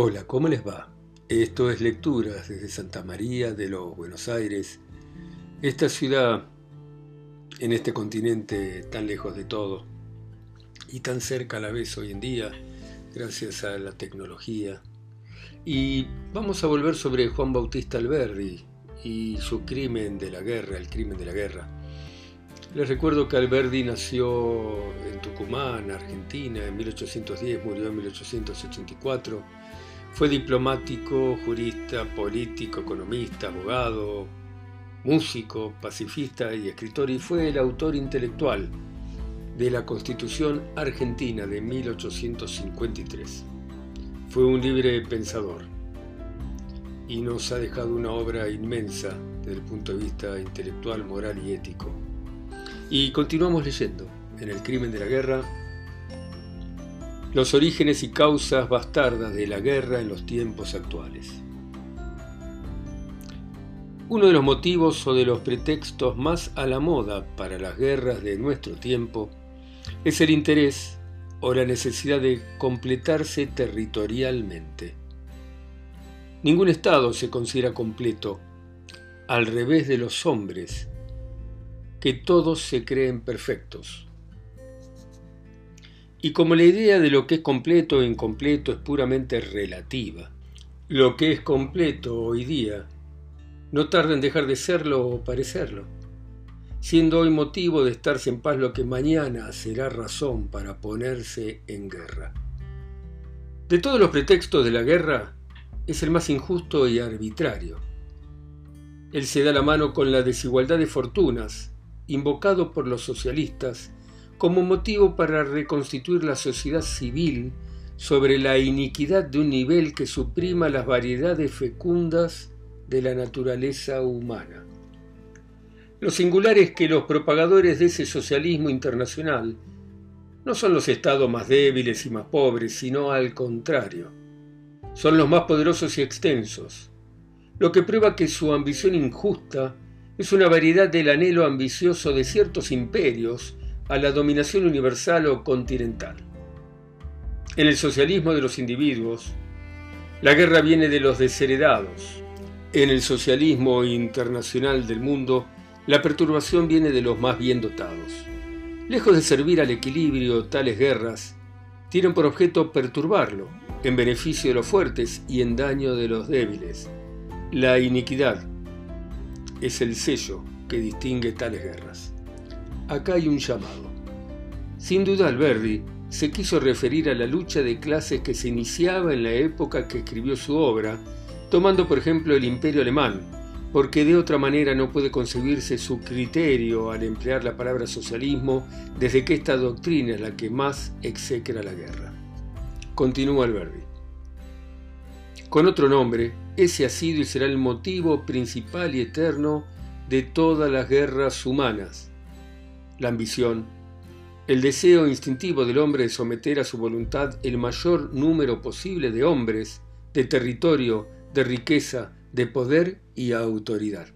Hola, ¿cómo les va? Esto es Lecturas desde Santa María de los Buenos Aires, esta ciudad en este continente tan lejos de todo y tan cerca a la vez hoy en día, gracias a la tecnología. Y vamos a volver sobre Juan Bautista Alberdi y su crimen de la guerra, el crimen de la guerra. Les recuerdo que Alberdi nació en Tucumán, Argentina, en 1810, murió en 1884 fue diplomático, jurista, político, economista, abogado, músico, pacifista y escritor y fue el autor intelectual de la Constitución Argentina de 1853. Fue un libre pensador y nos ha dejado una obra inmensa desde el punto de vista intelectual, moral y ético. Y continuamos leyendo en El crimen de la guerra los orígenes y causas bastardas de la guerra en los tiempos actuales. Uno de los motivos o de los pretextos más a la moda para las guerras de nuestro tiempo es el interés o la necesidad de completarse territorialmente. Ningún Estado se considera completo, al revés de los hombres, que todos se creen perfectos y como la idea de lo que es completo o incompleto es puramente relativa, lo que es completo hoy día no tarda en dejar de serlo o parecerlo, siendo hoy motivo de estarse en paz lo que mañana será razón para ponerse en guerra. De todos los pretextos de la guerra, es el más injusto y arbitrario. Él se da la mano con la desigualdad de fortunas, invocado por los socialistas, como motivo para reconstituir la sociedad civil sobre la iniquidad de un nivel que suprima las variedades fecundas de la naturaleza humana. Lo singular es que los propagadores de ese socialismo internacional no son los estados más débiles y más pobres, sino al contrario. Son los más poderosos y extensos, lo que prueba que su ambición injusta es una variedad del anhelo ambicioso de ciertos imperios a la dominación universal o continental. En el socialismo de los individuos, la guerra viene de los desheredados. En el socialismo internacional del mundo, la perturbación viene de los más bien dotados. Lejos de servir al equilibrio, tales guerras tienen por objeto perturbarlo, en beneficio de los fuertes y en daño de los débiles. La iniquidad es el sello que distingue tales guerras acá hay un llamado. Sin duda Alberdi se quiso referir a la lucha de clases que se iniciaba en la época que escribió su obra, tomando por ejemplo el imperio alemán, porque de otra manera no puede concebirse su criterio al emplear la palabra socialismo desde que esta doctrina es la que más execra la guerra. Continúa Alberdi. Con otro nombre, ese ha sido y será el motivo principal y eterno de todas las guerras humanas, la ambición, el deseo instintivo del hombre de someter a su voluntad el mayor número posible de hombres, de territorio, de riqueza, de poder y autoridad.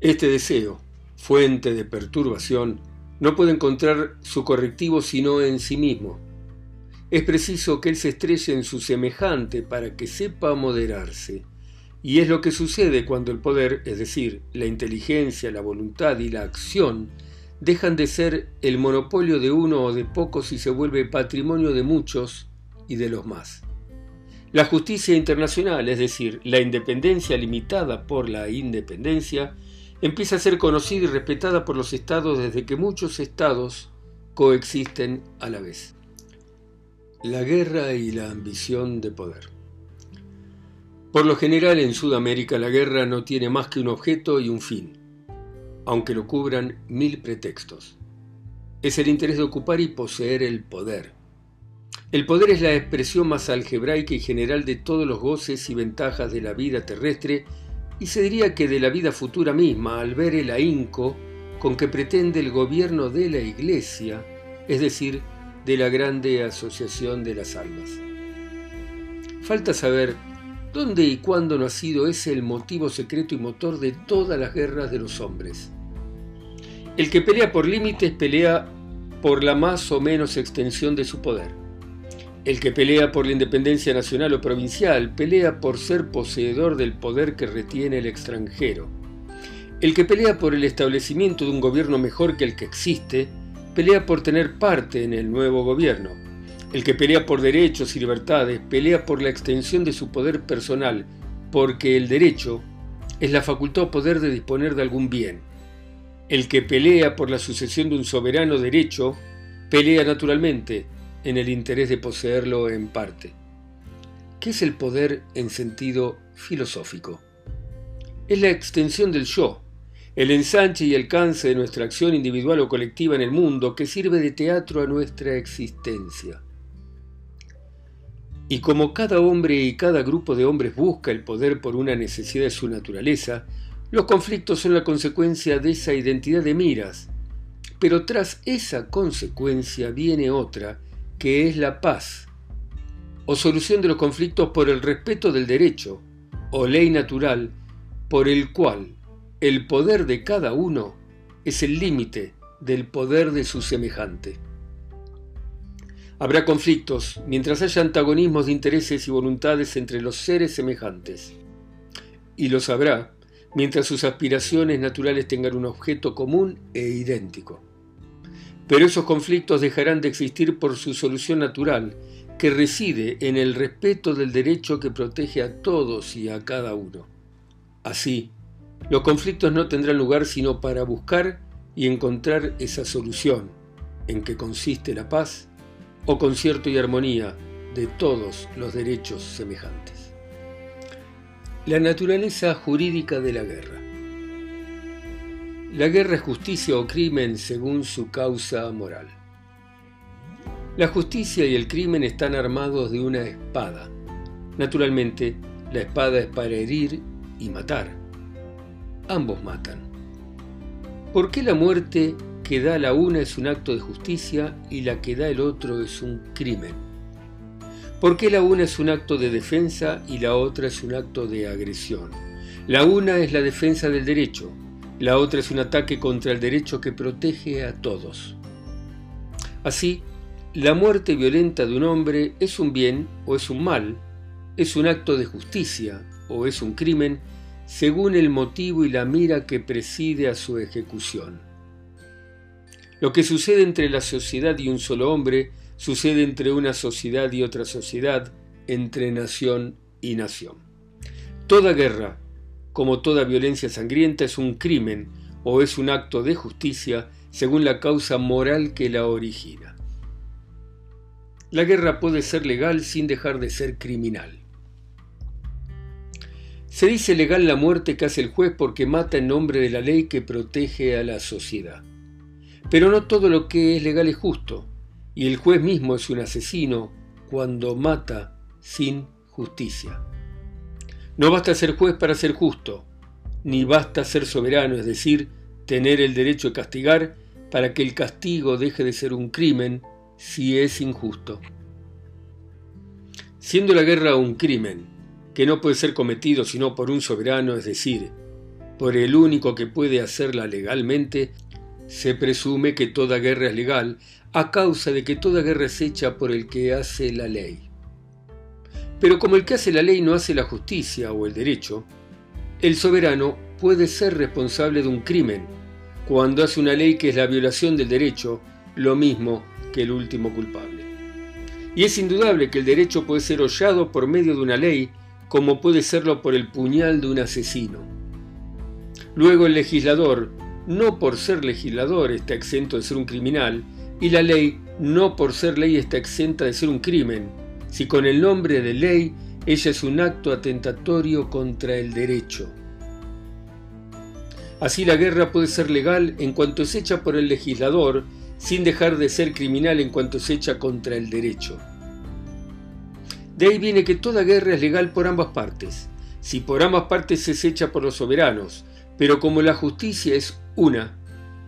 Este deseo, fuente de perturbación, no puede encontrar su correctivo sino en sí mismo. Es preciso que él se estrelle en su semejante para que sepa moderarse y es lo que sucede cuando el poder, es decir, la inteligencia, la voluntad y la acción, dejan de ser el monopolio de uno o de pocos y se vuelve patrimonio de muchos y de los más. La justicia internacional, es decir, la independencia limitada por la independencia, empieza a ser conocida y respetada por los estados desde que muchos estados coexisten a la vez. La guerra y la ambición de poder. Por lo general en Sudamérica la guerra no tiene más que un objeto y un fin, aunque lo cubran mil pretextos. Es el interés de ocupar y poseer el poder. El poder es la expresión más algebraica y general de todos los goces y ventajas de la vida terrestre y se diría que de la vida futura misma al ver el ahínco con que pretende el gobierno de la Iglesia, es decir, de la grande asociación de las almas. Falta saber ¿Dónde y cuándo sido ese el motivo secreto y motor de todas las guerras de los hombres? El que pelea por límites pelea por la más o menos extensión de su poder. El que pelea por la independencia nacional o provincial pelea por ser poseedor del poder que retiene el extranjero. El que pelea por el establecimiento de un gobierno mejor que el que existe, pelea por tener parte en el nuevo gobierno. El que pelea por derechos y libertades pelea por la extensión de su poder personal, porque el derecho es la facultad o poder de disponer de algún bien. El que pelea por la sucesión de un soberano derecho pelea naturalmente en el interés de poseerlo en parte. ¿Qué es el poder en sentido filosófico? Es la extensión del yo, el ensanche y alcance de nuestra acción individual o colectiva en el mundo que sirve de teatro a nuestra existencia. Y como cada hombre y cada grupo de hombres busca el poder por una necesidad de su naturaleza, los conflictos son la consecuencia de esa identidad de miras. Pero tras esa consecuencia viene otra, que es la paz, o solución de los conflictos por el respeto del derecho, o ley natural, por el cual el poder de cada uno es el límite del poder de su semejante. Habrá conflictos mientras haya antagonismos de intereses y voluntades entre los seres semejantes. Y los habrá mientras sus aspiraciones naturales tengan un objeto común e idéntico. Pero esos conflictos dejarán de existir por su solución natural, que reside en el respeto del derecho que protege a todos y a cada uno. Así, los conflictos no tendrán lugar sino para buscar y encontrar esa solución, en que consiste la paz o concierto y armonía de todos los derechos semejantes. La naturaleza jurídica de la guerra. La guerra es justicia o crimen según su causa moral. La justicia y el crimen están armados de una espada. Naturalmente, la espada es para herir y matar. Ambos matan. ¿Por qué la muerte que da la una es un acto de justicia y la que da el otro es un crimen? ¿Por qué la una es un acto de defensa y la otra es un acto de agresión? La una es la defensa del derecho, la otra es un ataque contra el derecho que protege a todos. Así, la muerte violenta de un hombre es un bien o es un mal, es un acto de justicia o es un crimen, según el motivo y la mira que preside a su ejecución. Lo que sucede entre la sociedad y un solo hombre sucede entre una sociedad y otra sociedad, entre nación y nación. Toda guerra, como toda violencia sangrienta, es un crimen o es un acto de justicia según la causa moral que la origina. La guerra puede ser legal sin dejar de ser criminal. Se dice legal la muerte que hace el juez porque mata en nombre de la ley que protege a la sociedad. Pero no todo lo que es legal es justo, y el juez mismo es un asesino cuando mata sin justicia. No basta ser juez para ser justo, ni basta ser soberano, es decir, tener el derecho de castigar para que el castigo deje de ser un crimen si es injusto. Siendo la guerra un crimen, que no puede ser cometido sino por un soberano, es decir, por el único que puede hacerla legalmente, se presume que toda guerra es legal a causa de que toda guerra es hecha por el que hace la ley. Pero como el que hace la ley no hace la justicia o el derecho, el soberano puede ser responsable de un crimen cuando hace una ley que es la violación del derecho, lo mismo que el último culpable. Y es indudable que el derecho puede ser hollado por medio de una ley, como puede serlo por el puñal de un asesino. Luego el legislador, no por ser legislador, está exento de ser un criminal, y la ley, no por ser ley, está exenta de ser un crimen, si con el nombre de ley ella es un acto atentatorio contra el derecho. Así la guerra puede ser legal en cuanto es hecha por el legislador, sin dejar de ser criminal en cuanto es hecha contra el derecho. De ahí viene que toda guerra es legal por ambas partes, si por ambas partes es hecha por los soberanos, pero como la justicia es una,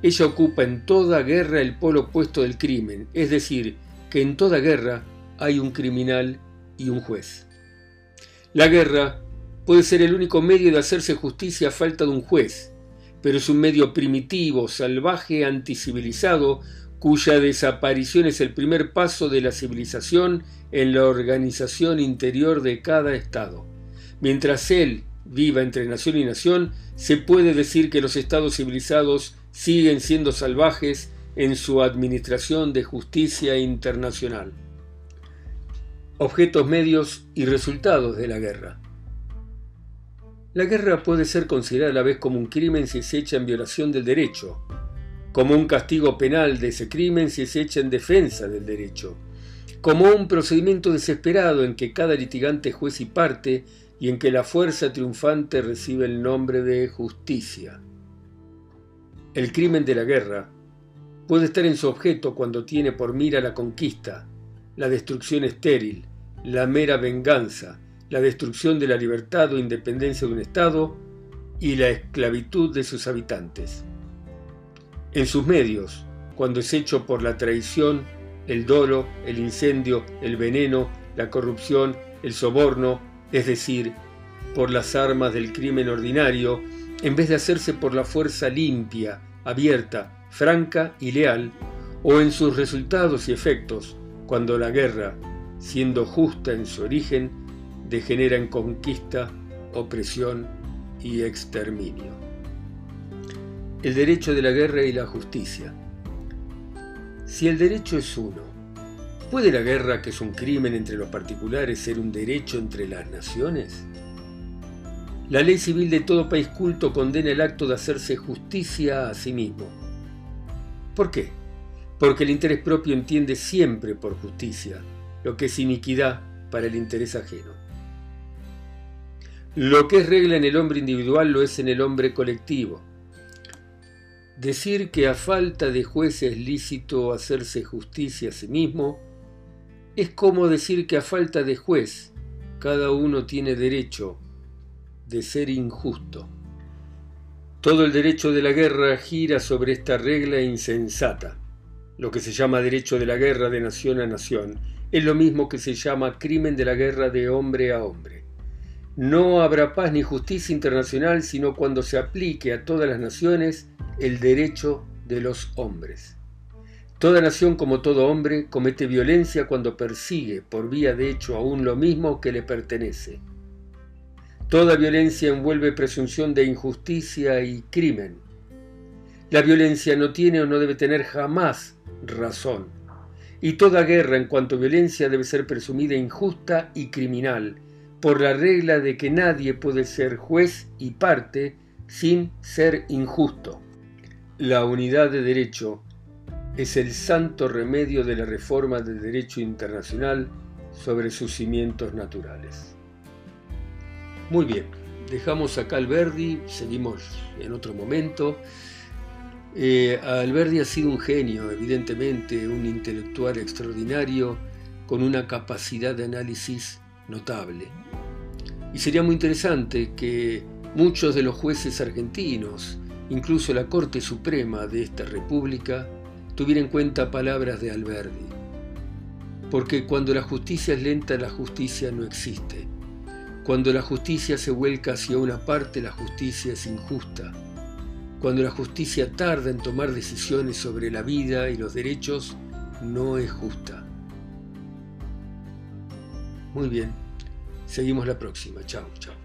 ella ocupa en toda guerra el polo opuesto del crimen, es decir, que en toda guerra hay un criminal y un juez. La guerra puede ser el único medio de hacerse justicia a falta de un juez, pero es un medio primitivo, salvaje, anticivilizado, cuya desaparición es el primer paso de la civilización en la organización interior de cada Estado. Mientras él viva entre nación y nación, se puede decir que los estados civilizados siguen siendo salvajes en su administración de justicia internacional. Objetos, medios y resultados de la guerra. La guerra puede ser considerada a la vez como un crimen si se echa en violación del derecho, como un castigo penal de ese crimen si se echa en defensa del derecho, como un procedimiento desesperado en que cada litigante juez y parte y en que la fuerza triunfante recibe el nombre de justicia. El crimen de la guerra puede estar en su objeto cuando tiene por mira la conquista, la destrucción estéril, la mera venganza, la destrucción de la libertad o independencia de un Estado y la esclavitud de sus habitantes. En sus medios, cuando es hecho por la traición, el dolo, el incendio, el veneno, la corrupción, el soborno, es decir, por las armas del crimen ordinario, en vez de hacerse por la fuerza limpia, abierta, franca y leal, o en sus resultados y efectos, cuando la guerra, siendo justa en su origen, degenera en conquista, opresión y exterminio. El derecho de la guerra y la justicia. Si el derecho es uno, ¿puede la guerra, que es un crimen entre los particulares, ser un derecho entre las naciones? La ley civil de todo país culto condena el acto de hacerse justicia a sí mismo. ¿Por qué? Porque el interés propio entiende siempre por justicia lo que es iniquidad para el interés ajeno. Lo que es regla en el hombre individual lo es en el hombre colectivo. Decir que a falta de juez es lícito hacerse justicia a sí mismo es como decir que a falta de juez cada uno tiene derecho de ser injusto. Todo el derecho de la guerra gira sobre esta regla insensata. Lo que se llama derecho de la guerra de nación a nación es lo mismo que se llama crimen de la guerra de hombre a hombre. No habrá paz ni justicia internacional sino cuando se aplique a todas las naciones el derecho de los hombres. Toda nación como todo hombre comete violencia cuando persigue por vía de hecho aún lo mismo que le pertenece. Toda violencia envuelve presunción de injusticia y crimen. La violencia no tiene o no debe tener jamás razón. Y toda guerra en cuanto a violencia debe ser presumida injusta y criminal, por la regla de que nadie puede ser juez y parte sin ser injusto. La unidad de derecho es el santo remedio de la reforma del derecho internacional sobre sus cimientos naturales. Muy bien, dejamos acá Alberdi, seguimos en otro momento. Eh, Alberdi ha sido un genio, evidentemente, un intelectual extraordinario, con una capacidad de análisis notable. Y sería muy interesante que muchos de los jueces argentinos, incluso la Corte Suprema de esta República, tuvieran en cuenta palabras de Alberdi. Porque cuando la justicia es lenta, la justicia no existe. Cuando la justicia se vuelca hacia una parte, la justicia es injusta. Cuando la justicia tarda en tomar decisiones sobre la vida y los derechos, no es justa. Muy bien. Seguimos la próxima. Chao, chao.